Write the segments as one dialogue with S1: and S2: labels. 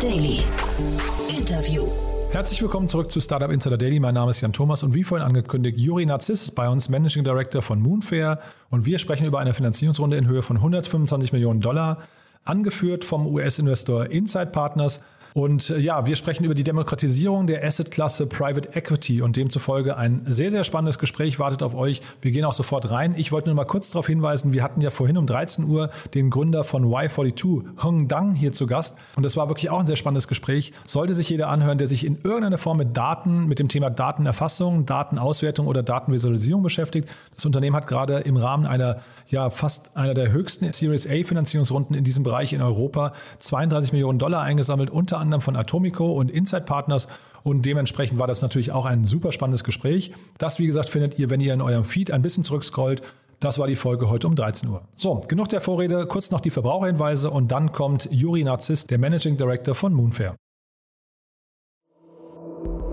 S1: Daily. Interview.
S2: Herzlich willkommen zurück zu Startup Insider Daily. Mein Name ist Jan Thomas und wie vorhin angekündigt, Juri Narziss bei uns, Managing Director von Moonfair. Und wir sprechen über eine Finanzierungsrunde in Höhe von 125 Millionen Dollar, angeführt vom US-Investor Insight Partners. Und äh, ja, wir sprechen über die Demokratisierung der Assetklasse Private Equity und demzufolge ein sehr, sehr spannendes Gespräch wartet auf euch. Wir gehen auch sofort rein. Ich wollte nur mal kurz darauf hinweisen, wir hatten ja vorhin um 13 Uhr den Gründer von Y42, Hong Dang, hier zu Gast. Und das war wirklich auch ein sehr spannendes Gespräch. Sollte sich jeder anhören, der sich in irgendeiner Form mit Daten, mit dem Thema Datenerfassung, Datenauswertung oder Datenvisualisierung beschäftigt. Das Unternehmen hat gerade im Rahmen einer, ja, fast einer der höchsten Series A Finanzierungsrunden in diesem Bereich in Europa 32 Millionen Dollar eingesammelt, unter unter anderem von Atomico und Inside Partners. Und dementsprechend war das natürlich auch ein super spannendes Gespräch. Das, wie gesagt, findet ihr, wenn ihr in eurem Feed ein bisschen zurückscrollt. Das war die Folge heute um 13 Uhr. So, genug der Vorrede, kurz noch die Verbraucherhinweise und dann kommt Juri Narzis, der Managing Director von Moonfair.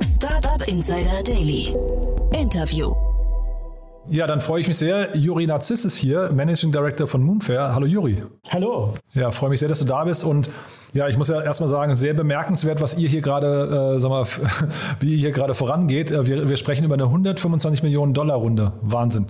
S1: Startup Insider Daily. Interview.
S2: Ja, dann freue ich mich sehr. Juri Narziss ist hier, Managing Director von Moonfair. Hallo Juri.
S3: Hallo.
S2: Ja, freue mich sehr, dass du da bist. Und ja, ich muss ja erstmal sagen, sehr bemerkenswert, was ihr hier gerade, äh, sag mal, wie ihr hier gerade vorangeht. Äh, wir, wir sprechen über eine 125 Millionen Dollar Runde. Wahnsinn.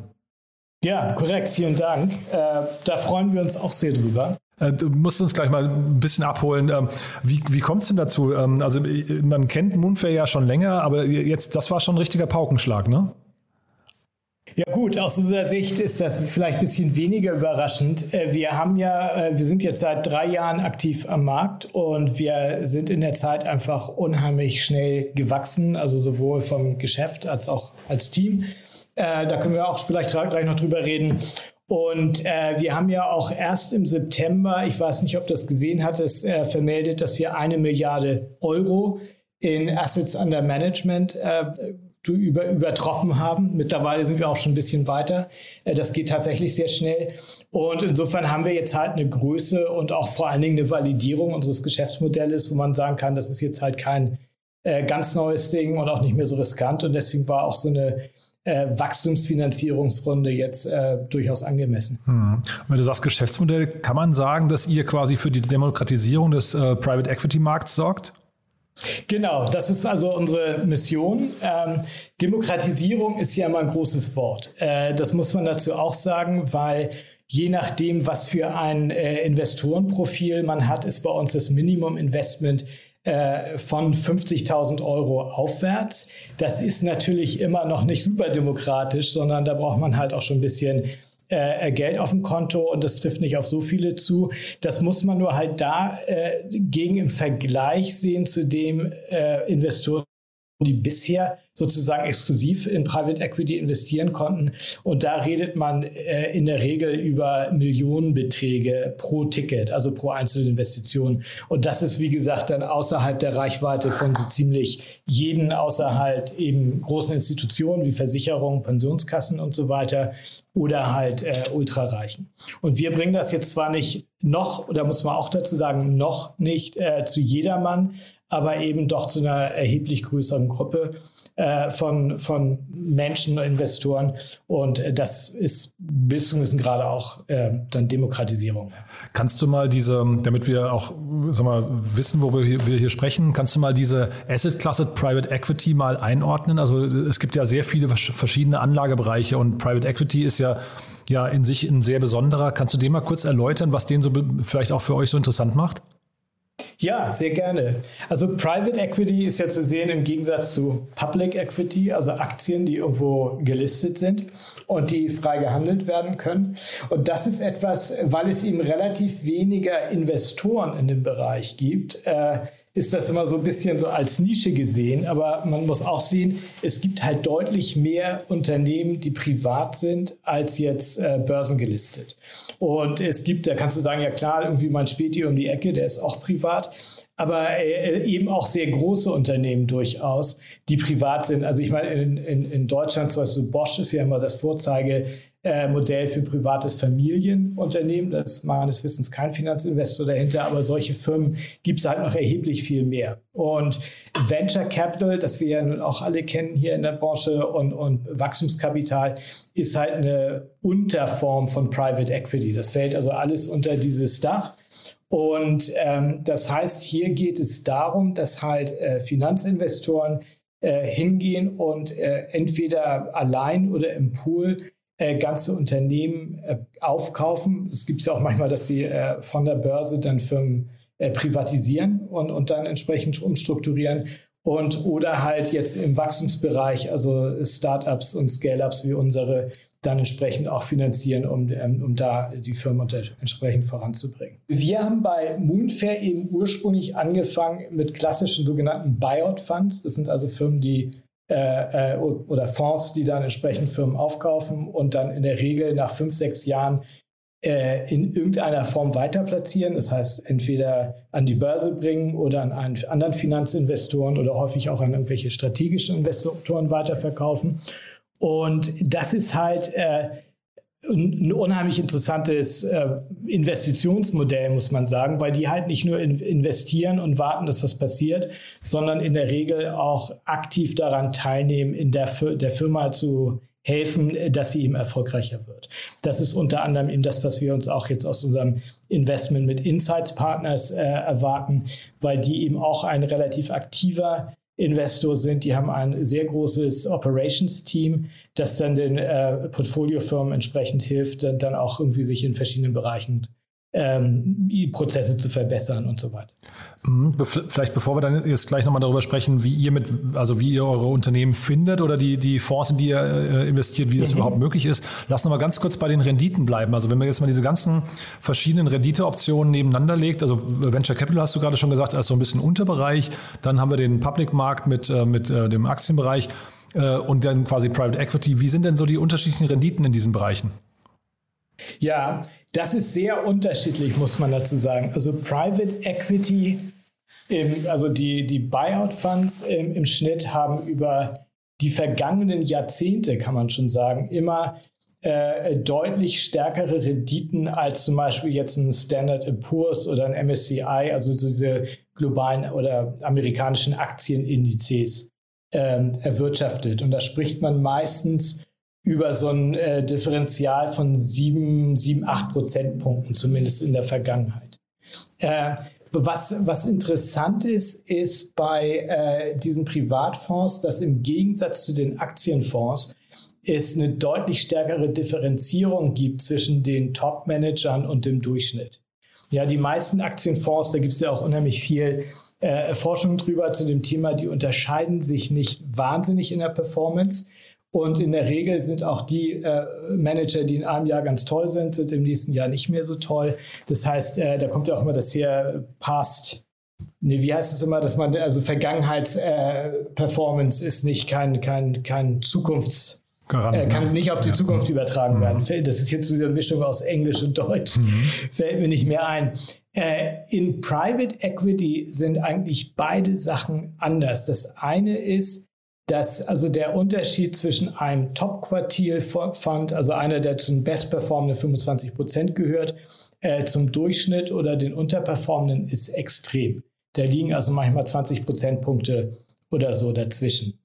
S3: Ja, korrekt. Vielen Dank. Äh, da freuen wir uns auch sehr drüber.
S2: Äh, du musst uns gleich mal ein bisschen abholen. Ähm, wie, wie kommt es denn dazu? Ähm, also man kennt Moonfair ja schon länger, aber jetzt, das war schon ein richtiger Paukenschlag, ne?
S3: Ja gut, aus unserer Sicht ist das vielleicht ein bisschen weniger überraschend. Äh, wir haben ja, äh, wir sind jetzt seit drei Jahren aktiv am Markt und wir sind in der Zeit einfach unheimlich schnell gewachsen, also sowohl vom Geschäft als auch als Team. Äh, da können wir auch vielleicht gleich noch drüber reden. Und wir haben ja auch erst im September, ich weiß nicht, ob das gesehen hat, es äh, vermeldet, dass wir eine Milliarde Euro in Assets under Management äh, über, übertroffen haben. Mittlerweile sind wir auch schon ein bisschen weiter. Äh, das geht tatsächlich sehr schnell. Und insofern haben wir jetzt halt eine Größe und auch vor allen Dingen eine Validierung unseres Geschäftsmodells, wo man sagen kann, das ist jetzt halt kein äh, ganz neues Ding und auch nicht mehr so riskant. Und deswegen war auch so eine äh, Wachstumsfinanzierungsrunde jetzt äh, durchaus angemessen.
S2: Hm. Wenn du sagst Geschäftsmodell, kann man sagen, dass ihr quasi für die Demokratisierung des äh, Private Equity Markts sorgt?
S3: Genau, das ist also unsere Mission. Ähm, Demokratisierung ist ja immer ein großes Wort. Äh, das muss man dazu auch sagen, weil je nachdem, was für ein äh, Investorenprofil man hat, ist bei uns das Minimum Investment äh, von 50.000 Euro aufwärts. Das ist natürlich immer noch nicht super demokratisch, sondern da braucht man halt auch schon ein bisschen äh, Geld auf dem Konto und das trifft nicht auf so viele zu. Das muss man nur halt da äh, gegen im Vergleich sehen zu dem äh, Investoren, die bisher sozusagen exklusiv in Private Equity investieren konnten. Und da redet man äh, in der Regel über Millionenbeträge pro Ticket, also pro Einzelinvestition. Und das ist, wie gesagt, dann außerhalb der Reichweite von so ziemlich jeden, außerhalb eben großen Institutionen wie Versicherungen, Pensionskassen und so weiter oder halt äh, Ultrareichen. Und wir bringen das jetzt zwar nicht noch, oder muss man auch dazu sagen, noch nicht äh, zu jedermann, aber eben doch zu einer erheblich größeren Gruppe äh, von, von Menschen, Investoren. Und das ist bis zu gewissen gerade auch äh, dann Demokratisierung.
S2: Kannst du mal diese, damit wir auch sag mal, wissen, wo wir hier, wir hier sprechen, kannst du mal diese Asset-Klasse Private Equity mal einordnen? Also es gibt ja sehr viele verschiedene Anlagebereiche und Private Equity ist ja ja in sich ein sehr besonderer. Kannst du den mal kurz erläutern, was den so vielleicht auch für euch so interessant macht?
S3: Ja, sehr gerne. Also Private Equity ist ja zu sehen im Gegensatz zu Public Equity, also Aktien, die irgendwo gelistet sind und die frei gehandelt werden können. Und das ist etwas, weil es eben relativ weniger Investoren in dem Bereich gibt, äh, ist das immer so ein bisschen so als Nische gesehen. Aber man muss auch sehen, es gibt halt deutlich mehr Unternehmen, die privat sind, als jetzt äh, börsengelistet. Und es gibt, da kannst du sagen, ja klar, irgendwie mein Späti um die Ecke, der ist auch privat aber äh, eben auch sehr große Unternehmen durchaus, die privat sind. Also ich meine, in, in, in Deutschland zum Beispiel Bosch ist ja immer das Vorzeigemodell für privates Familienunternehmen. Das ist meines Wissens kein Finanzinvestor dahinter, aber solche Firmen gibt es halt noch erheblich viel mehr. Und Venture Capital, das wir ja nun auch alle kennen hier in der Branche, und, und Wachstumskapital ist halt eine Unterform von Private Equity. Das fällt also alles unter dieses Dach. Und ähm, das heißt, hier geht es darum, dass halt äh, Finanzinvestoren äh, hingehen und äh, entweder allein oder im Pool äh, ganze Unternehmen äh, aufkaufen. Es gibt ja auch manchmal, dass sie äh, von der Börse dann Firmen privatisieren und, und dann entsprechend umstrukturieren. Und oder halt jetzt im Wachstumsbereich, also Startups und Scale-ups wie unsere, dann entsprechend auch finanzieren, um, ähm, um da die Firma entsprechend voranzubringen. Wir haben bei Moonfair eben ursprünglich angefangen mit klassischen sogenannten Buyout-Funds. Das sind also Firmen, die äh, äh oder Fonds, die dann entsprechend Firmen aufkaufen und dann in der Regel nach fünf, sechs Jahren äh, in irgendeiner Form weiter platzieren. Das heißt, entweder an die Börse bringen oder an einen anderen Finanzinvestoren oder häufig auch an irgendwelche strategischen Investoren weiterverkaufen. Und das ist halt äh, ein unheimlich interessantes äh, Investitionsmodell, muss man sagen, weil die halt nicht nur in investieren und warten, dass was passiert, sondern in der Regel auch aktiv daran teilnehmen, in der, der Firma zu helfen, dass sie eben erfolgreicher wird. Das ist unter anderem eben das, was wir uns auch jetzt aus unserem Investment mit Insights Partners äh, erwarten, weil die eben auch ein relativ aktiver Investor sind. Die haben ein sehr großes Operations-Team, das dann den äh, Portfoliofirmen entsprechend hilft, dann, dann auch irgendwie sich in verschiedenen Bereichen ähm, Prozesse zu verbessern und so weiter.
S2: Mhm. Vielleicht bevor wir dann jetzt gleich nochmal darüber sprechen, wie ihr mit, also wie ihr eure Unternehmen findet oder die, die Fonds, in die ihr äh, investiert, wie das mhm. überhaupt möglich ist, lass noch mal ganz kurz bei den Renditen bleiben. Also wenn man jetzt mal diese ganzen verschiedenen Renditeoptionen nebeneinander legt, also Venture Capital hast du gerade schon gesagt, als so ein bisschen Unterbereich, dann haben wir den Public Markt mit, äh, mit äh, dem Aktienbereich und dann quasi Private Equity. Wie sind denn so die unterschiedlichen Renditen in diesen Bereichen?
S3: Ja, das ist sehr unterschiedlich, muss man dazu sagen. Also Private Equity, im, also die, die Buyout-Funds im, im Schnitt haben über die vergangenen Jahrzehnte, kann man schon sagen, immer äh, deutlich stärkere Renditen als zum Beispiel jetzt ein Standard Poor's oder ein MSCI, also diese globalen oder amerikanischen Aktienindizes ähm, erwirtschaftet. Und da spricht man meistens über so ein äh, Differential von sieben, sieben, acht Prozentpunkten, zumindest in der Vergangenheit. Äh, was, was interessant ist, ist bei äh, diesen Privatfonds, dass im Gegensatz zu den Aktienfonds es eine deutlich stärkere Differenzierung gibt zwischen den Top-Managern und dem Durchschnitt. Ja, die meisten Aktienfonds, da gibt es ja auch unheimlich viel äh, Forschung drüber zu dem Thema, die unterscheiden sich nicht wahnsinnig in der Performance. Und in der Regel sind auch die äh, Manager, die in einem Jahr ganz toll sind, sind im nächsten Jahr nicht mehr so toll. Das heißt, äh, da kommt ja auch immer das her, Past, nee, wie heißt es immer, dass man, also Vergangenheitsperformance äh, ist nicht kein, kein, kein Zukunfts- Garant, äh, kann ne? nicht auf die ja. Zukunft übertragen mhm. werden. Das ist jetzt so diese Mischung aus Englisch und Deutsch. Mhm. Fällt mir nicht mehr ein. Äh, in Private Equity sind eigentlich beide Sachen anders. Das eine ist, dass also der Unterschied zwischen einem Top-Quartil-Fund, also einer, der zum bestperformenden 25 Prozent gehört, äh, zum Durchschnitt oder den unterperformenden ist extrem. Da liegen also manchmal 20 Prozentpunkte oder so dazwischen.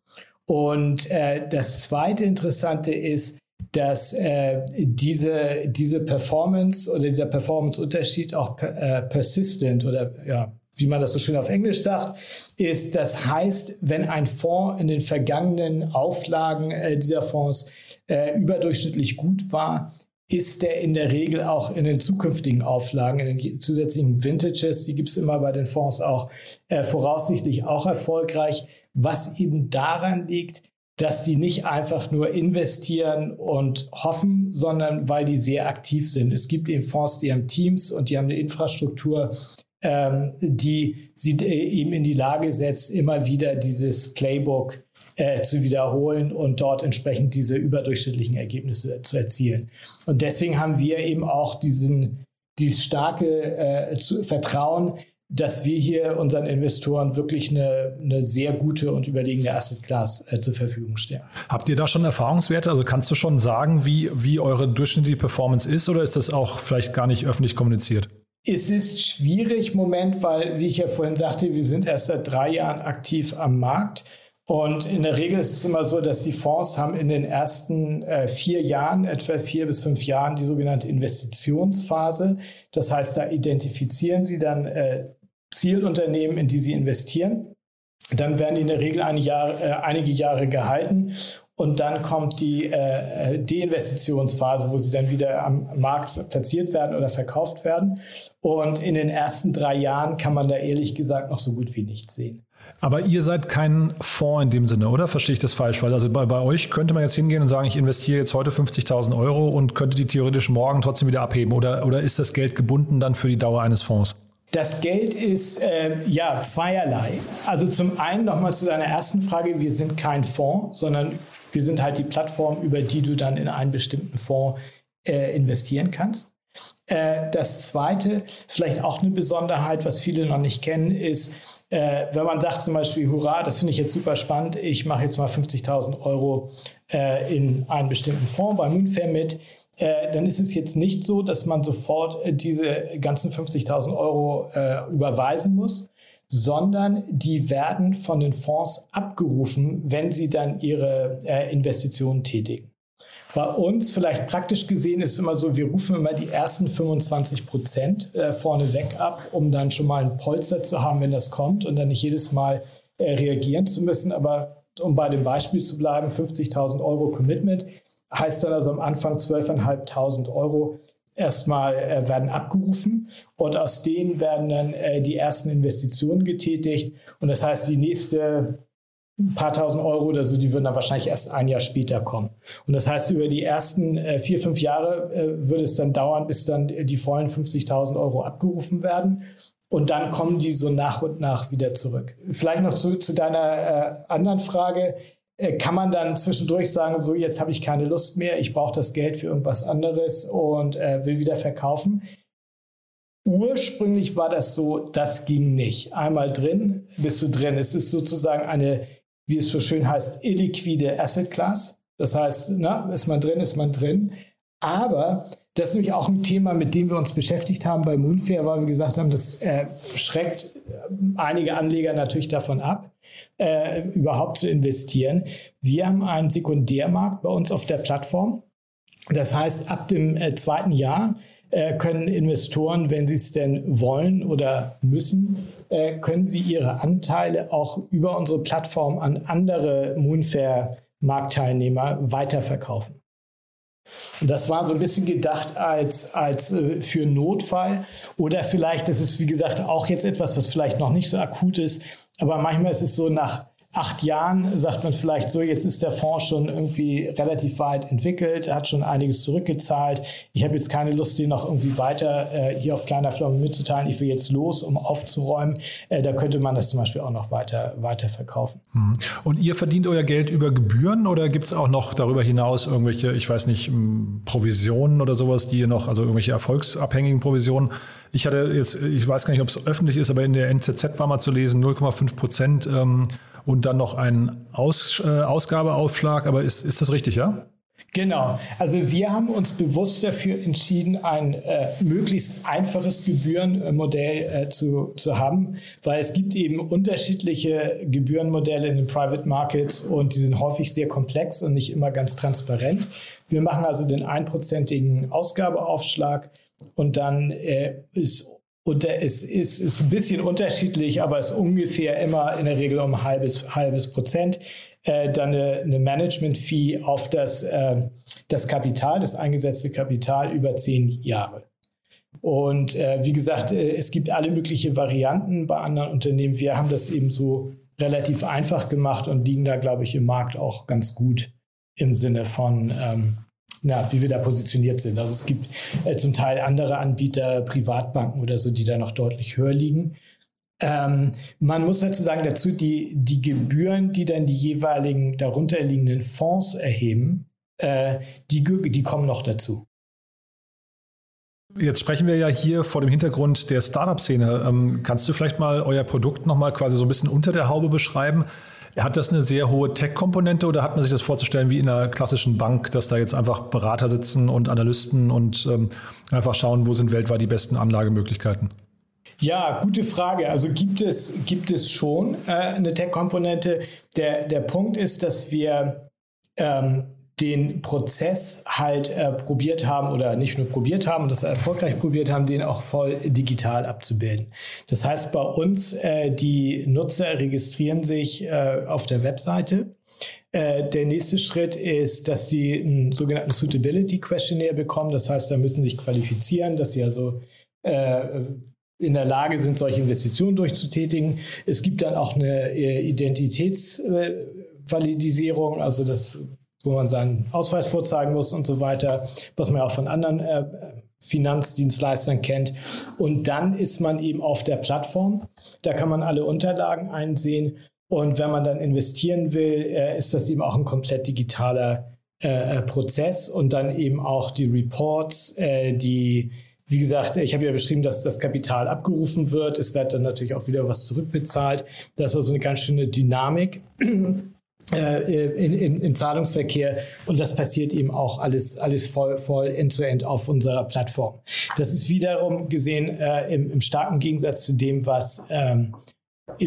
S3: Und äh, das zweite Interessante ist, dass äh, diese, diese Performance oder dieser Performance-Unterschied auch per, äh, persistent oder ja, wie man das so schön auf Englisch sagt, ist, das heißt, wenn ein Fonds in den vergangenen Auflagen äh, dieser Fonds äh, überdurchschnittlich gut war, ist der in der Regel auch in den zukünftigen Auflagen, in den zusätzlichen Vintages, die gibt es immer bei den Fonds auch, äh, voraussichtlich auch erfolgreich, was eben daran liegt, dass die nicht einfach nur investieren und hoffen, sondern weil die sehr aktiv sind. Es gibt eben Fonds, die haben Teams und die haben eine Infrastruktur, ähm, die sie äh, eben in die Lage setzt, immer wieder dieses Playbook äh, zu wiederholen und dort entsprechend diese überdurchschnittlichen Ergebnisse zu erzielen. Und deswegen haben wir eben auch diesen, dieses starke äh, zu, Vertrauen, dass wir hier unseren Investoren wirklich eine, eine sehr gute und überlegene Asset Class äh, zur Verfügung stellen.
S2: Habt ihr da schon Erfahrungswerte? Also kannst du schon sagen, wie, wie eure durchschnittliche Performance ist oder ist das auch vielleicht gar nicht öffentlich kommuniziert?
S3: Es ist schwierig im Moment, weil, wie ich ja vorhin sagte, wir sind erst seit drei Jahren aktiv am Markt. Und in der Regel ist es immer so, dass die Fonds haben in den ersten äh, vier Jahren, etwa vier bis fünf Jahren, die sogenannte Investitionsphase. Das heißt, da identifizieren sie dann äh, Zielunternehmen, in die sie investieren. Dann werden die in der Regel ein Jahr, äh, einige Jahre gehalten und dann kommt die äh, Deinvestitionsphase, wo sie dann wieder am Markt platziert werden oder verkauft werden. Und in den ersten drei Jahren kann man da ehrlich gesagt noch so gut wie nichts sehen.
S2: Aber ihr seid kein Fonds in dem Sinne, oder? Verstehe ich das falsch? Weil also bei, bei euch könnte man jetzt hingehen und sagen, ich investiere jetzt heute 50.000 Euro und könnte die theoretisch morgen trotzdem wieder abheben. Oder, oder ist das Geld gebunden dann für die Dauer eines Fonds?
S3: Das Geld ist äh, ja zweierlei. Also zum einen nochmal zu deiner ersten Frage, wir sind kein Fonds, sondern wir sind halt die Plattform, über die du dann in einen bestimmten Fonds äh, investieren kannst. Äh, das zweite, vielleicht auch eine Besonderheit, was viele noch nicht kennen, ist, äh, wenn man sagt zum Beispiel, hurra, das finde ich jetzt super spannend, ich mache jetzt mal 50.000 Euro äh, in einen bestimmten Fonds bei Moonfair mit, äh, dann ist es jetzt nicht so, dass man sofort äh, diese ganzen 50.000 Euro äh, überweisen muss, sondern die werden von den Fonds abgerufen, wenn sie dann ihre äh, Investitionen tätigen. Bei uns vielleicht praktisch gesehen ist es immer so, wir rufen immer die ersten 25 Prozent äh, vorneweg ab, um dann schon mal ein Polster zu haben, wenn das kommt und dann nicht jedes Mal äh, reagieren zu müssen. Aber um bei dem Beispiel zu bleiben, 50.000 Euro Commitment heißt dann also am Anfang 12.500 Euro erstmal äh, werden abgerufen und aus denen werden dann äh, die ersten Investitionen getätigt. Und das heißt, die nächste paar tausend Euro oder so, die würden dann wahrscheinlich erst ein Jahr später kommen. Und das heißt, über die ersten äh, vier, fünf Jahre äh, würde es dann dauern, bis dann die vollen 50.000 Euro abgerufen werden. Und dann kommen die so nach und nach wieder zurück. Vielleicht noch zu, zu deiner äh, anderen Frage. Äh, kann man dann zwischendurch sagen, so jetzt habe ich keine Lust mehr, ich brauche das Geld für irgendwas anderes und äh, will wieder verkaufen? Ursprünglich war das so, das ging nicht. Einmal drin, bist du drin. Es ist sozusagen eine wie es so schön heißt, illiquide Asset Class. Das heißt, na, ist man drin, ist man drin. Aber das ist nämlich auch ein Thema, mit dem wir uns beschäftigt haben bei Moonfair, weil wir gesagt haben, das äh, schreckt äh, einige Anleger natürlich davon ab, äh, überhaupt zu investieren. Wir haben einen Sekundärmarkt bei uns auf der Plattform. Das heißt, ab dem äh, zweiten Jahr äh, können Investoren, wenn sie es denn wollen oder müssen, äh, können sie ihre Anteile auch über unsere Plattform an andere Moonfair Marktteilnehmer weiterverkaufen. Und das war so ein bisschen gedacht als, als äh, für Notfall oder vielleicht, das ist wie gesagt auch jetzt etwas, was vielleicht noch nicht so akut ist, aber manchmal ist es so nach acht Jahren sagt man vielleicht so, jetzt ist der Fonds schon irgendwie relativ weit entwickelt, hat schon einiges zurückgezahlt. Ich habe jetzt keine Lust, den noch irgendwie weiter äh, hier auf kleiner Flamme mitzuteilen. Ich will jetzt los, um aufzuräumen. Äh, da könnte man das zum Beispiel auch noch weiter, weiter verkaufen.
S2: Hm. Und ihr verdient euer Geld über Gebühren oder gibt es auch noch darüber hinaus irgendwelche, ich weiß nicht, hm, Provisionen oder sowas, die ihr noch, also irgendwelche erfolgsabhängigen Provisionen? Ich hatte jetzt, ich weiß gar nicht, ob es öffentlich ist, aber in der NZZ war mal zu lesen, 0,5 Prozent. Ähm, und dann noch ein Aus, äh, Ausgabeaufschlag. Aber ist, ist das richtig, ja?
S3: Genau. Also wir haben uns bewusst dafür entschieden, ein äh, möglichst einfaches Gebührenmodell äh, zu, zu haben, weil es gibt eben unterschiedliche Gebührenmodelle in den Private Markets und die sind häufig sehr komplex und nicht immer ganz transparent. Wir machen also den einprozentigen Ausgabeaufschlag und dann äh, ist und es ist, ist ein bisschen unterschiedlich, aber es ist ungefähr immer in der Regel um halbes, halbes Prozent. Äh, dann eine, eine Management-Fee auf das, äh, das Kapital, das eingesetzte Kapital über zehn Jahre. Und äh, wie gesagt, äh, es gibt alle möglichen Varianten bei anderen Unternehmen. Wir haben das eben so relativ einfach gemacht und liegen da, glaube ich, im Markt auch ganz gut im Sinne von ähm, na, wie wir da positioniert sind. Also es gibt äh, zum Teil andere Anbieter, Privatbanken oder so, die da noch deutlich höher liegen. Ähm, man muss dazu sagen, dazu die, die Gebühren, die dann die jeweiligen darunterliegenden Fonds erheben, äh, die, die kommen noch dazu.
S2: Jetzt sprechen wir ja hier vor dem Hintergrund der Startup-Szene. Ähm, kannst du vielleicht mal euer Produkt nochmal quasi so ein bisschen unter der Haube beschreiben? Hat das eine sehr hohe Tech-Komponente oder hat man sich das vorzustellen wie in einer klassischen Bank, dass da jetzt einfach Berater sitzen und Analysten und ähm, einfach schauen, wo sind weltweit die besten Anlagemöglichkeiten?
S3: Ja, gute Frage. Also gibt es, gibt es schon äh, eine Tech-Komponente. Der, der Punkt ist, dass wir ähm, den Prozess halt äh, probiert haben oder nicht nur probiert haben das erfolgreich probiert haben, den auch voll digital abzubilden. Das heißt, bei uns, äh, die Nutzer registrieren sich äh, auf der Webseite. Äh, der nächste Schritt ist, dass sie einen sogenannten Suitability Questionnaire bekommen. Das heißt, da müssen sich qualifizieren, dass sie also äh, in der Lage sind, solche Investitionen durchzutätigen. Es gibt dann auch eine äh, Identitätsvalidisierung, also das, wo man seinen Ausweis vorzeigen muss und so weiter, was man auch von anderen äh, Finanzdienstleistern kennt. Und dann ist man eben auf der Plattform. Da kann man alle Unterlagen einsehen. Und wenn man dann investieren will, äh, ist das eben auch ein komplett digitaler äh, Prozess und dann eben auch die Reports, äh, die wie gesagt, ich habe ja beschrieben, dass das Kapital abgerufen wird. Es wird dann natürlich auch wieder was zurückbezahlt. Das ist also eine ganz schöne Dynamik. Äh, in, in, im Zahlungsverkehr und das passiert eben auch alles, alles voll, voll end-to-end -end auf unserer Plattform. Das ist wiederum gesehen äh, im, im, starken Gegensatz zu dem, was ähm,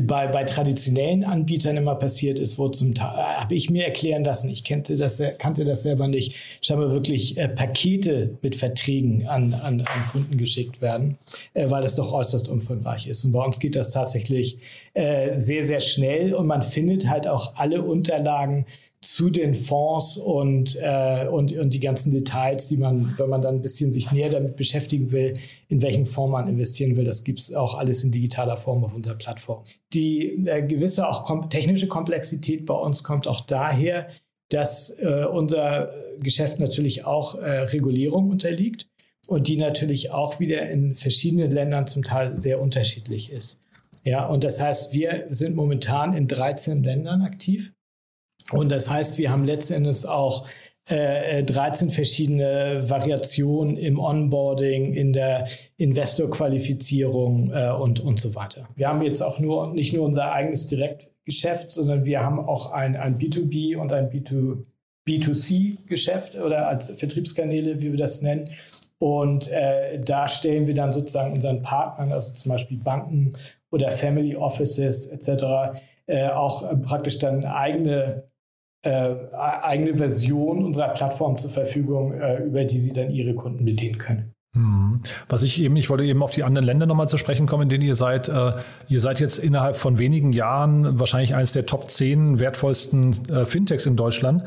S3: bei, bei traditionellen Anbietern immer passiert ist, wo zum Teil, äh, habe ich mir erklären lassen, ich kannte das, kannte das selber nicht, scheinbar wirklich äh, Pakete mit Verträgen an, an, an Kunden geschickt werden, äh, weil das doch äußerst umfangreich ist. Und bei uns geht das tatsächlich äh, sehr, sehr schnell und man findet halt auch alle Unterlagen zu den Fonds und, äh, und, und die ganzen Details, die man, wenn man dann ein bisschen sich näher damit beschäftigen will, in welchen Fonds man investieren will, das gibt es auch alles in digitaler Form auf unserer Plattform. Die äh, gewisse auch kom technische Komplexität bei uns kommt auch daher, dass äh, unser Geschäft natürlich auch äh, Regulierung unterliegt und die natürlich auch wieder in verschiedenen Ländern zum Teil sehr unterschiedlich ist. Ja, und das heißt, wir sind momentan in 13 Ländern aktiv und das heißt, wir haben letztendlich auch äh, 13 verschiedene Variationen im Onboarding, in der Investorqualifizierung äh, und, und so weiter. Wir haben jetzt auch nur nicht nur unser eigenes Direktgeschäft, sondern wir haben auch ein, ein B2B und ein B2, B2C-Geschäft oder als Vertriebskanäle, wie wir das nennen. Und äh, da stellen wir dann sozusagen unseren Partnern, also zum Beispiel Banken oder Family Offices etc., äh, auch praktisch dann eigene äh, eigene Version unserer Plattform zur Verfügung, äh, über die sie dann ihre Kunden bedienen können.
S2: Hm. Was ich eben, ich wollte eben auf die anderen Länder nochmal zu sprechen kommen, in denen ihr seid. Äh, ihr seid jetzt innerhalb von wenigen Jahren wahrscheinlich eines der Top 10 wertvollsten äh, Fintechs in Deutschland.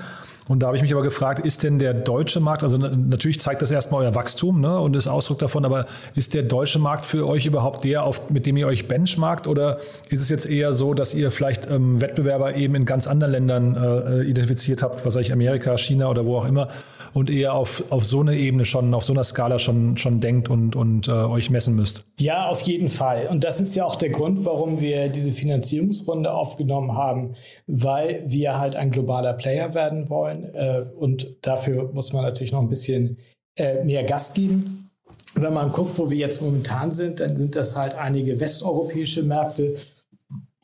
S2: Und da habe ich mich aber gefragt, ist denn der deutsche Markt, also natürlich zeigt das erstmal euer Wachstum ne, und ist Ausdruck davon, aber ist der deutsche Markt für euch überhaupt der, auf, mit dem ihr euch benchmarkt oder ist es jetzt eher so, dass ihr vielleicht ähm, Wettbewerber eben in ganz anderen Ländern äh, identifiziert habt, was weiß ich, Amerika, China oder wo auch immer? Und eher auf, auf so einer Ebene schon, auf so einer Skala schon, schon denkt und, und äh, euch messen müsst.
S3: Ja, auf jeden Fall. Und das ist ja auch der Grund, warum wir diese Finanzierungsrunde aufgenommen haben, weil wir halt ein globaler Player werden wollen. Äh, und dafür muss man natürlich noch ein bisschen äh, mehr Gas geben. Wenn man guckt, wo wir jetzt momentan sind, dann sind das halt einige westeuropäische Märkte,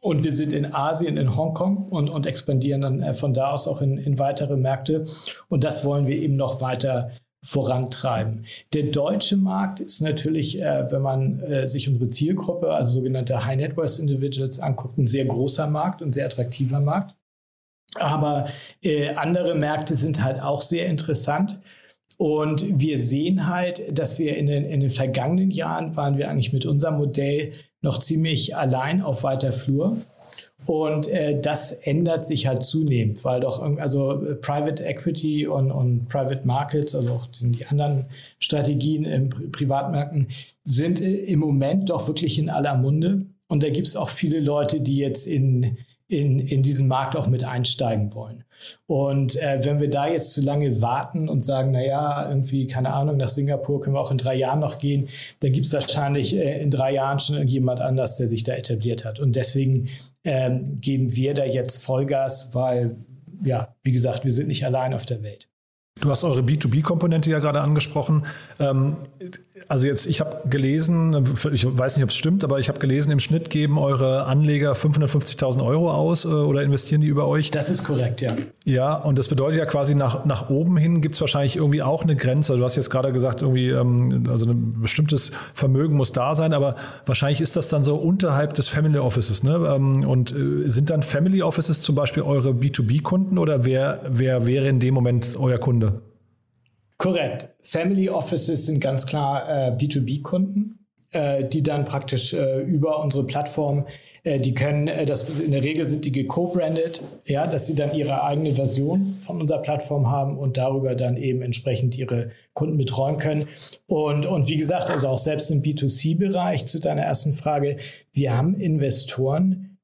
S3: und wir sind in Asien, in Hongkong und, und expandieren dann äh, von da aus auch in, in weitere Märkte. Und das wollen wir eben noch weiter vorantreiben. Der deutsche Markt ist natürlich, äh, wenn man äh, sich unsere Zielgruppe, also sogenannte High Net Worth Individuals anguckt, ein sehr großer Markt und sehr attraktiver Markt. Aber äh, andere Märkte sind halt auch sehr interessant. Und wir sehen halt, dass wir in den, in den vergangenen Jahren waren wir eigentlich mit unserem Modell noch ziemlich allein auf weiter Flur. Und äh, das ändert sich halt zunehmend, weil doch also äh, Private Equity und, und Private Markets, also auch die anderen Strategien im Pri Privatmärkten, sind äh, im Moment doch wirklich in aller Munde. Und da gibt es auch viele Leute, die jetzt in, in, in diesen Markt auch mit einsteigen wollen. Und äh, wenn wir da jetzt zu lange warten und sagen, naja, irgendwie, keine Ahnung, nach Singapur können wir auch in drei Jahren noch gehen, dann gibt es wahrscheinlich äh, in drei Jahren schon irgendjemand anders, der sich da etabliert hat. Und deswegen ähm, geben wir da jetzt Vollgas, weil, ja, wie gesagt, wir sind nicht allein auf der Welt.
S2: Du hast eure B2B-Komponente ja gerade angesprochen. Ähm, also jetzt, ich habe gelesen, ich weiß nicht, ob es stimmt, aber ich habe gelesen, im Schnitt geben eure Anleger 550.000 Euro aus äh, oder investieren die über euch?
S3: Das ist korrekt, ja.
S2: Ja, und das bedeutet ja quasi nach, nach oben hin gibt es wahrscheinlich irgendwie auch eine Grenze. Also du hast jetzt gerade gesagt, irgendwie, ähm, also ein bestimmtes Vermögen muss da sein, aber wahrscheinlich ist das dann so unterhalb des Family Offices. Ne? Ähm, und äh, sind dann Family Offices zum Beispiel eure B2B-Kunden oder wer, wer wäre in dem Moment euer Kunde?
S3: Korrekt. Family Offices sind ganz klar äh, B2B-Kunden, äh, die dann praktisch äh, über unsere Plattform, äh, die können, äh, das in der Regel sind die geco-branded, ja, dass sie dann ihre eigene Version von unserer Plattform haben und darüber dann eben entsprechend ihre Kunden betreuen können. Und, und wie gesagt, also auch selbst im B2C-Bereich zu deiner ersten Frage, wir haben Investoren,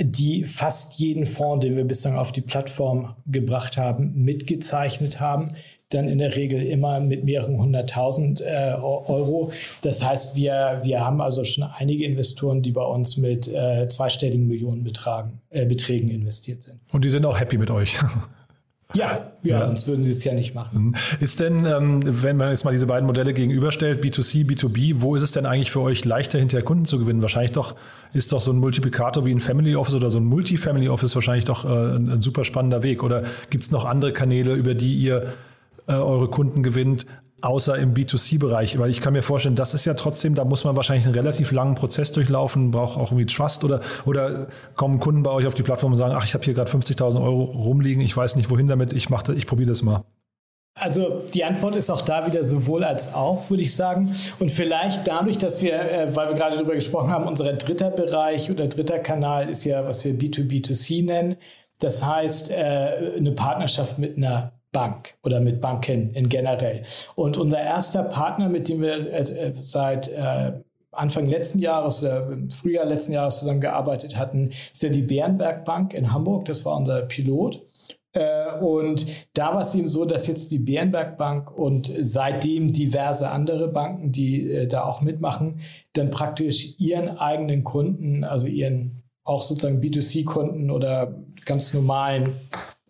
S3: die fast jeden Fonds, den wir bislang auf die Plattform gebracht haben, mitgezeichnet haben dann in der Regel immer mit mehreren hunderttausend äh, Euro. Das heißt, wir, wir haben also schon einige Investoren, die bei uns mit äh, zweistelligen Millionenbeträgen äh, Beträgen investiert sind.
S2: Und die sind auch happy mit euch.
S3: Ja, ja, ja, sonst würden sie es ja nicht machen. Mhm.
S2: Ist denn, ähm, wenn man jetzt mal diese beiden Modelle gegenüberstellt, B2C, B2B, wo ist es denn eigentlich für euch leichter, hinterher Kunden zu gewinnen? Wahrscheinlich doch, ist doch so ein Multiplikator wie ein Family Office oder so ein Multifamily Office wahrscheinlich doch äh, ein, ein super spannender Weg. Oder gibt es noch andere Kanäle, über die ihr äh, eure Kunden gewinnt, außer im B2C-Bereich? Weil ich kann mir vorstellen, das ist ja trotzdem, da muss man wahrscheinlich einen relativ langen Prozess durchlaufen, braucht auch irgendwie Trust oder, oder kommen Kunden bei euch auf die Plattform und sagen, ach, ich habe hier gerade 50.000 Euro rumliegen, ich weiß nicht wohin damit, ich, ich probiere das mal.
S3: Also die Antwort ist auch da wieder sowohl als auch, würde ich sagen. Und vielleicht dadurch, dass wir, äh, weil wir gerade darüber gesprochen haben, unser dritter Bereich oder dritter Kanal ist ja, was wir B2B2C nennen. Das heißt, äh, eine Partnerschaft mit einer Bank oder mit Banken in generell. Und unser erster Partner, mit dem wir äh, äh, seit äh, Anfang letzten Jahres oder im Frühjahr letzten Jahres zusammengearbeitet hatten, ist ja die Bärenberg Bank in Hamburg. Das war unser Pilot. Und da war es eben so, dass jetzt die Bärenberg Bank und seitdem diverse andere Banken, die da auch mitmachen, dann praktisch ihren eigenen Kunden, also ihren auch sozusagen B2C-Kunden oder ganz normalen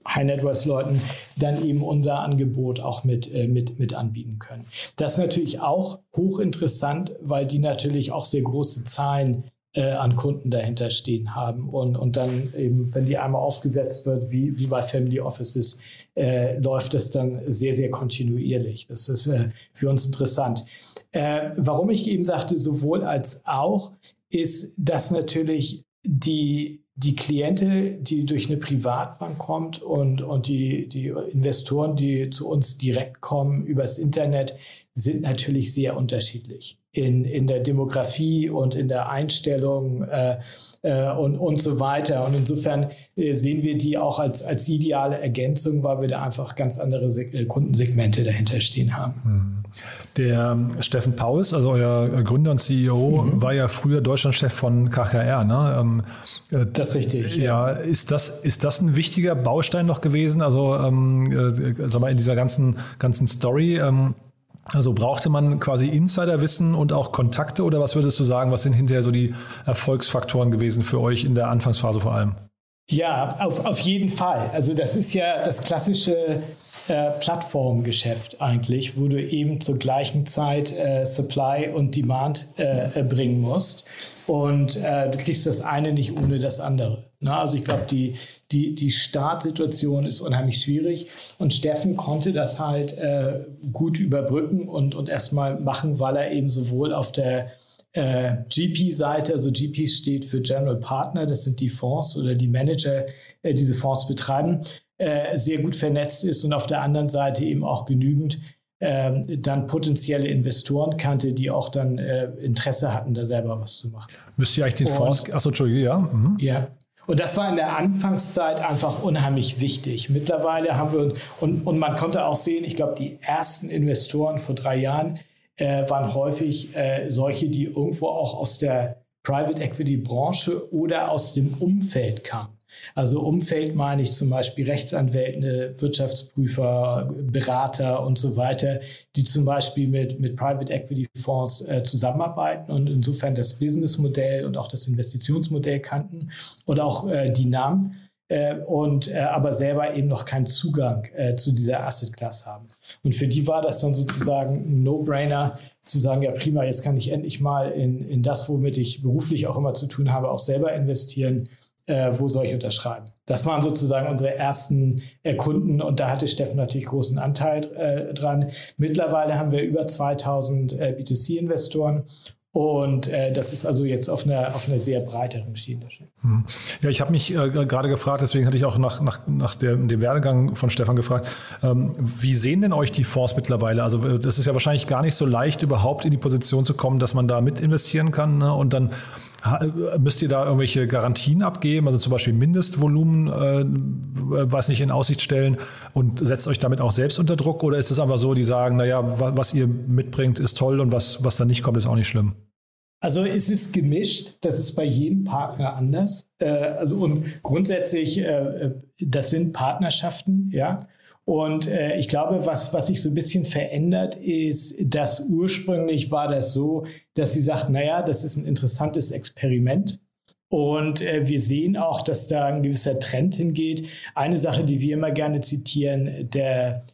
S3: High Net Worth Leuten dann eben unser Angebot auch mit, äh, mit, mit anbieten können. Das ist natürlich auch hochinteressant, weil die natürlich auch sehr große Zahlen äh, an Kunden dahinter stehen haben. Und, und dann eben, wenn die einmal aufgesetzt wird, wie, wie bei Family Offices, äh, läuft das dann sehr, sehr kontinuierlich. Das ist äh, für uns interessant. Äh, warum ich eben sagte, sowohl als auch, ist, dass natürlich die die Kliente, die durch eine Privatbank kommt und, und die, die Investoren, die zu uns direkt kommen übers Internet, sind natürlich sehr unterschiedlich in, in der Demografie und in der Einstellung äh, äh, und, und so weiter. Und insofern äh, sehen wir die auch als, als ideale Ergänzung, weil wir da einfach ganz andere Se äh, Kundensegmente dahinter stehen haben. Hm.
S2: Der ähm, Steffen Pauls, also euer Gründer und CEO, mhm. war ja früher Deutschlandchef von KKR. Ne? Ähm,
S3: äh, das ist richtig.
S2: Ja, ja, Ist, das, ist das ein wichtiger Baustein noch gewesen? Also ähm, äh, sag mal, in dieser ganzen, ganzen Story. Ähm, also brauchte man quasi Insiderwissen und auch Kontakte oder was würdest du sagen, was sind hinterher so die Erfolgsfaktoren gewesen für euch in der Anfangsphase vor allem?
S3: Ja, auf, auf jeden Fall. Also das ist ja das klassische äh, Plattformgeschäft eigentlich, wo du eben zur gleichen Zeit äh, Supply und Demand äh, bringen musst. Und äh, du kriegst das eine nicht ohne das andere. Na, also ich glaube, die, die, die Startsituation ist unheimlich schwierig. Und Steffen konnte das halt äh, gut überbrücken und, und erstmal machen, weil er eben sowohl auf der äh, GP-Seite, also GP steht für General Partner, das sind die Fonds oder die Manager, äh, diese Fonds betreiben, äh, sehr gut vernetzt ist und auf der anderen Seite eben auch genügend ähm, dann potenzielle Investoren kannte, die auch dann äh, Interesse hatten, da selber was zu machen.
S2: Müsst ihr eigentlich den Fonds, achso, Entschuldige, ja. Mhm.
S3: Ja. Und das war in der Anfangszeit einfach unheimlich wichtig. Mittlerweile haben wir, und, und man konnte auch sehen, ich glaube, die ersten Investoren vor drei Jahren äh, waren häufig äh, solche, die irgendwo auch aus der Private Equity Branche oder aus dem Umfeld kamen. Also Umfeld meine ich zum Beispiel Rechtsanwälte, Wirtschaftsprüfer, Berater und so weiter, die zum Beispiel mit, mit Private Equity Fonds äh, zusammenarbeiten und insofern das Businessmodell und auch das Investitionsmodell kannten und auch äh, die Namen äh, und äh, aber selber eben noch keinen Zugang äh, zu dieser Asset Class haben. Und für die war das dann sozusagen ein No-Brainer, zu sagen, ja prima, jetzt kann ich endlich mal in, in das, womit ich beruflich auch immer zu tun habe, auch selber investieren. Äh, wo soll ich unterschreiben? Das waren sozusagen unsere ersten äh, Kunden und da hatte Steffen natürlich großen Anteil äh, dran. Mittlerweile haben wir über 2000 äh, B2C-Investoren und äh, das ist also jetzt auf einer, auf einer sehr breiteren Schiene.
S2: Hm. Ja, ich habe mich äh, gerade gefragt, deswegen hatte ich auch nach, nach, nach der, dem Werdegang von Stefan gefragt, ähm, wie sehen denn euch die Fonds mittlerweile? Also das ist ja wahrscheinlich gar nicht so leicht, überhaupt in die Position zu kommen, dass man da mit investieren kann. Ne? Und dann müsst ihr da irgendwelche Garantien abgeben, also zum Beispiel Mindestvolumen, äh, was nicht in Aussicht stellen und setzt euch damit auch selbst unter Druck? Oder ist es einfach so, die sagen, naja, was ihr mitbringt, ist toll und was, was da nicht kommt, ist auch nicht schlimm?
S3: Also es ist gemischt, das ist bei jedem Partner anders. Äh, also und grundsätzlich, äh, äh, das sind Partnerschaften, ja. Und äh, ich glaube, was, was sich so ein bisschen verändert, ist, dass ursprünglich war das so, dass sie sagt, naja, das ist ein interessantes Experiment. Und äh, wir sehen auch, dass da ein gewisser Trend hingeht. Eine Sache, die wir immer gerne zitieren, der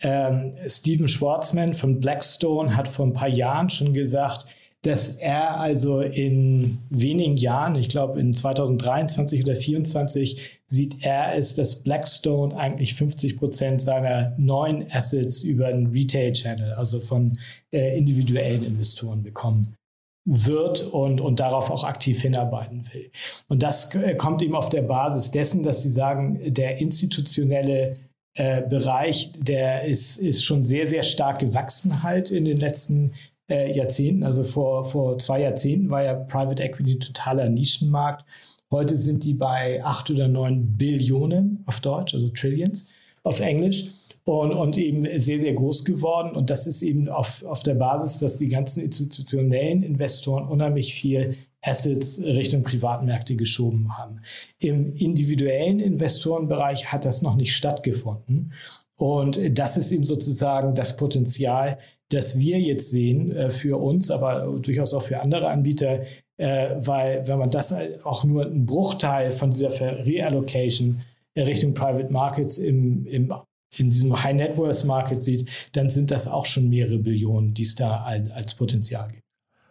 S3: ähm, Stephen Schwarzman von Blackstone hat vor ein paar Jahren schon gesagt, dass er also in wenigen Jahren, ich glaube in 2023 oder 2024, sieht er es, dass Blackstone eigentlich 50 Prozent seiner neuen Assets über einen Retail-Channel, also von äh, individuellen Investoren bekommen wird und, und darauf auch aktiv hinarbeiten will. Und das äh, kommt eben auf der Basis dessen, dass sie sagen, der institutionelle äh, Bereich, der ist, ist schon sehr, sehr stark gewachsen halt in den letzten äh, Jahrzehnten. Also vor, vor zwei Jahrzehnten war ja Private Equity ein totaler Nischenmarkt. Heute sind die bei acht oder neun Billionen auf Deutsch, also Trillions auf Englisch. Und, und eben sehr, sehr groß geworden. Und das ist eben auf, auf der Basis, dass die ganzen institutionellen Investoren unheimlich viel Assets Richtung Privatmärkte geschoben haben. Im individuellen Investorenbereich hat das noch nicht stattgefunden. Und das ist eben sozusagen das Potenzial, das wir jetzt sehen äh, für uns, aber durchaus auch für andere Anbieter, äh, weil wenn man das auch nur einen Bruchteil von dieser Reallocation Richtung Private Markets im, im, in diesem High Net Worth Market sieht, dann sind das auch schon mehrere Billionen, die es da als Potenzial gibt.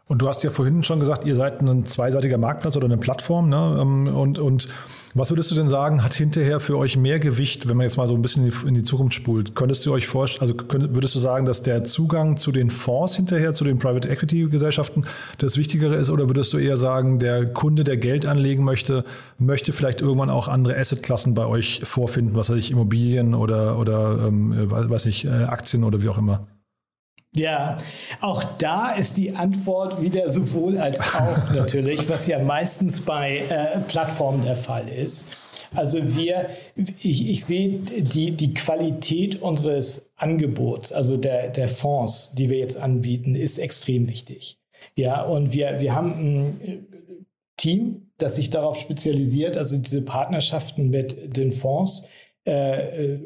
S2: Und du hast ja vorhin schon gesagt, ihr seid ein zweiseitiger Marktplatz oder eine Plattform. Ne? Ähm, und, und was würdest du denn sagen, hat hinterher für euch mehr Gewicht, wenn man jetzt mal so ein bisschen in die, Zukunft spult? Könntest du euch vorstellen, also könnt, würdest du sagen, dass der Zugang zu den Fonds hinterher, zu den Private Equity Gesellschaften, das Wichtigere ist? Oder würdest du eher sagen, der Kunde, der Geld anlegen möchte, möchte vielleicht irgendwann auch andere Assetklassen bei euch vorfinden, was weiß ich, Immobilien oder, oder ähm, weiß nicht, äh, Aktien oder wie auch immer?
S3: Ja, auch da ist die Antwort wieder sowohl als auch natürlich, was ja meistens bei äh, Plattformen der Fall ist. Also wir, ich, ich sehe die, die Qualität unseres Angebots, also der, der Fonds, die wir jetzt anbieten, ist extrem wichtig. Ja, und wir, wir haben ein Team, das sich darauf spezialisiert, also diese Partnerschaften mit den Fonds äh, äh,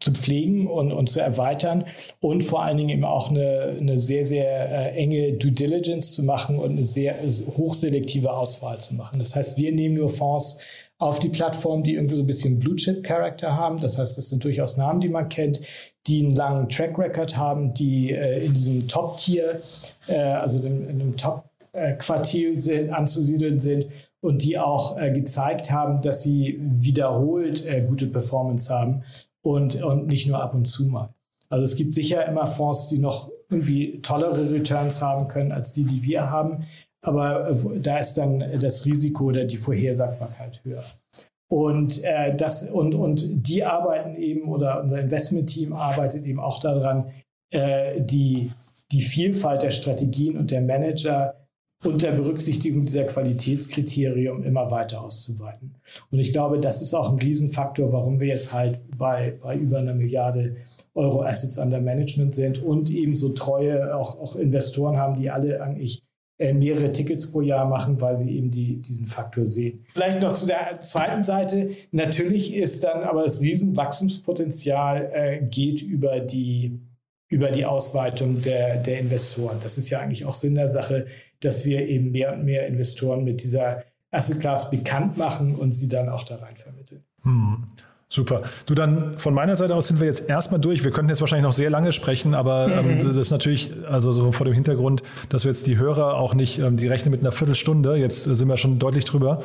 S3: zu pflegen und, und zu erweitern und vor allen Dingen eben auch eine, eine sehr, sehr äh, enge Due Diligence zu machen und eine sehr hochselektive Auswahl zu machen. Das heißt, wir nehmen nur Fonds auf die Plattform, die irgendwie so ein bisschen Blue-Chip-Charakter haben. Das heißt, das sind durchaus Namen, die man kennt, die einen langen Track-Record haben, die äh, in diesem Top-Tier, äh, also in, in einem Top-Quartil sind, anzusiedeln sind und die auch äh, gezeigt haben, dass sie wiederholt äh, gute Performance haben und, und nicht nur ab und zu mal. Also es gibt sicher immer Fonds, die noch irgendwie tollere Returns haben können als die, die wir haben. Aber äh, da ist dann das Risiko oder die Vorhersagbarkeit höher. Und, äh, das, und, und die arbeiten eben, oder unser Investment-Team arbeitet eben auch daran, äh, die, die Vielfalt der Strategien und der Manager unter Berücksichtigung dieser Qualitätskriterium immer weiter auszuweiten. Und ich glaube, das ist auch ein Riesenfaktor, warum wir jetzt halt bei, bei über einer Milliarde Euro Assets under Management sind und eben so treue auch, auch Investoren haben, die alle eigentlich äh, mehrere Tickets pro Jahr machen, weil sie eben die, diesen Faktor sehen. Vielleicht noch zu der zweiten Seite. Natürlich ist dann aber das Riesenwachstumspotenzial äh, geht über die, über die Ausweitung der, der Investoren. Das ist ja eigentlich auch Sinn der Sache dass wir eben mehr und mehr Investoren mit dieser Asset Class bekannt machen und sie dann auch da rein vermitteln.
S2: Hm. Super. Du dann von meiner Seite aus sind wir jetzt erstmal durch. Wir könnten jetzt wahrscheinlich noch sehr lange sprechen, aber ähm, das ist natürlich, also so vor dem Hintergrund, dass wir jetzt die Hörer auch nicht, ähm, die rechnen mit einer Viertelstunde, jetzt sind wir schon deutlich drüber.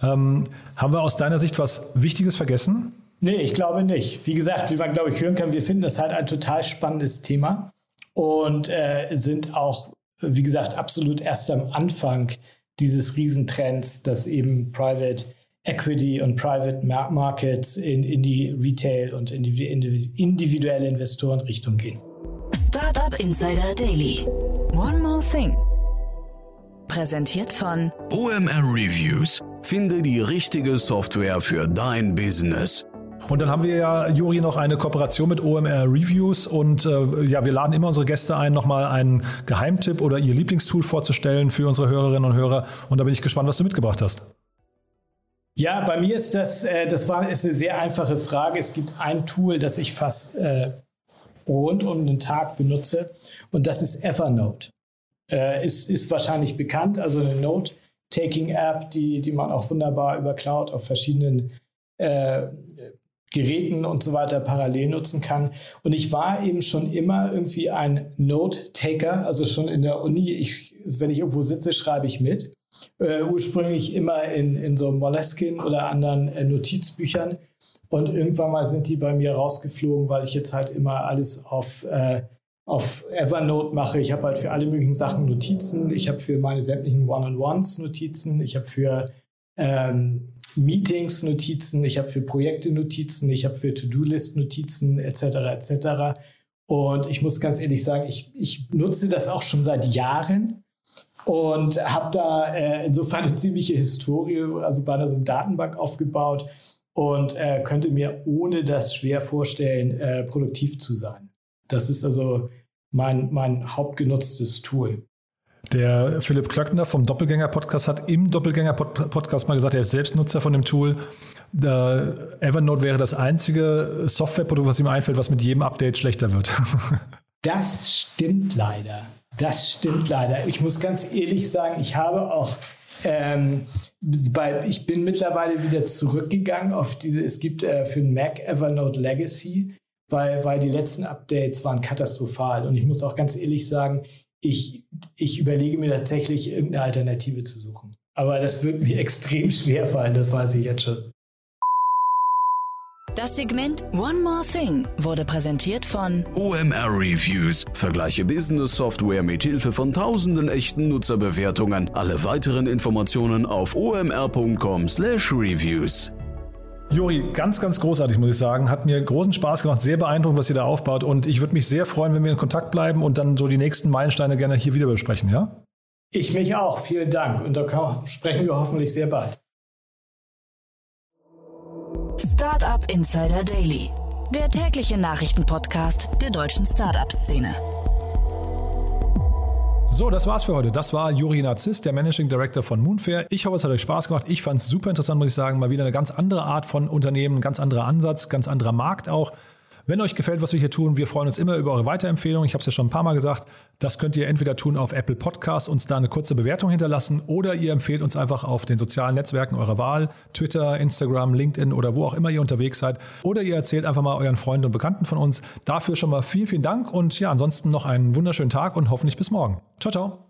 S2: Ähm, haben wir aus deiner Sicht was Wichtiges vergessen?
S3: Nee, ich glaube nicht. Wie gesagt, wie man, glaube ich, hören kann, wir finden das halt ein total spannendes Thema und äh, sind auch, wie gesagt, absolut erst am Anfang dieses Riesentrends, dass eben Private Equity und Private Markets in, in die Retail- und in die individuelle Investorenrichtung gehen.
S1: Startup Insider Daily. One more thing. Präsentiert von
S4: OMR Reviews. Finde die richtige Software für dein Business.
S2: Und dann haben wir ja, Juri, noch eine Kooperation mit OMR Reviews und äh, ja, wir laden immer unsere Gäste ein, nochmal einen Geheimtipp oder ihr Lieblingstool vorzustellen für unsere Hörerinnen und Hörer. Und da bin ich gespannt, was du mitgebracht hast.
S3: Ja, bei mir ist das, äh, das war, ist eine sehr einfache Frage. Es gibt ein Tool, das ich fast äh, rund um den Tag benutze und das ist Evernote. Äh, ist, ist wahrscheinlich bekannt, also eine Note-Taking-App, die, die man auch wunderbar über Cloud auf verschiedenen äh, Geräten und so weiter parallel nutzen kann. Und ich war eben schon immer irgendwie ein Note-Taker, also schon in der Uni. Ich, wenn ich irgendwo sitze, schreibe ich mit äh, ursprünglich immer in, in so Moleskine oder anderen äh, Notizbüchern. Und irgendwann mal sind die bei mir rausgeflogen, weil ich jetzt halt immer alles auf, äh, auf Evernote mache. Ich habe halt für alle möglichen Sachen Notizen. Ich habe für meine sämtlichen One-on-Ones Notizen. Ich habe für ähm, Meetings Notizen. Ich habe für Projekte Notizen. Ich habe für To-Do-List Notizen etc. etc. Und ich muss ganz ehrlich sagen, ich, ich nutze das auch schon seit Jahren und habe da äh, insofern eine ziemliche Historie, also bei einer so Datenbank aufgebaut und äh, könnte mir ohne das schwer vorstellen, äh, produktiv zu sein. Das ist also mein, mein hauptgenutztes Tool.
S2: Der Philipp Klöckner vom Doppelgänger-Podcast hat im Doppelgänger-Podcast mal gesagt, er ist selbst Nutzer von dem Tool. Evernote wäre das einzige Softwareprodukt, was ihm einfällt, was mit jedem Update schlechter wird.
S3: Das stimmt leider. Das stimmt leider. Ich muss ganz ehrlich sagen, ich habe auch ähm, bei, ich bin mittlerweile wieder zurückgegangen auf diese, es gibt äh, für den Mac Evernote Legacy, weil, weil die letzten Updates waren katastrophal. Und ich muss auch ganz ehrlich sagen, ich, ich überlege mir tatsächlich irgendeine Alternative zu suchen. Aber das wird mir extrem schwer fallen, das weiß ich jetzt schon.
S1: Das Segment One More Thing wurde präsentiert von
S4: OMR Reviews. Vergleiche Business Software mit Hilfe von tausenden echten Nutzerbewertungen. Alle weiteren Informationen auf omr.com/reviews.
S2: Juri, ganz, ganz großartig, muss ich sagen. Hat mir großen Spaß gemacht, sehr beeindruckend, was ihr da aufbaut. Und ich würde mich sehr freuen, wenn wir in Kontakt bleiben und dann so die nächsten Meilensteine gerne hier wieder besprechen, ja?
S3: Ich mich auch. Vielen Dank. Und da sprechen wir hoffentlich sehr bald.
S1: Startup Insider Daily, der tägliche Nachrichtenpodcast der deutschen Startup-Szene.
S2: So, das war's für heute. Das war Juri Narziss, der Managing Director von Moonfair. Ich hoffe, es hat euch Spaß gemacht. Ich fand es super interessant, muss ich sagen. Mal wieder eine ganz andere Art von Unternehmen, ein ganz anderer Ansatz, ganz anderer Markt auch. Wenn euch gefällt, was wir hier tun, wir freuen uns immer über eure Weiterempfehlungen. Ich habe es ja schon ein paar Mal gesagt. Das könnt ihr entweder tun auf Apple Podcasts, uns da eine kurze Bewertung hinterlassen oder ihr empfehlt uns einfach auf den sozialen Netzwerken eurer Wahl, Twitter, Instagram, LinkedIn oder wo auch immer ihr unterwegs seid. Oder ihr erzählt einfach mal euren Freunden und Bekannten von uns. Dafür schon mal vielen, vielen Dank und ja, ansonsten noch einen wunderschönen Tag und hoffentlich bis morgen. Ciao, ciao.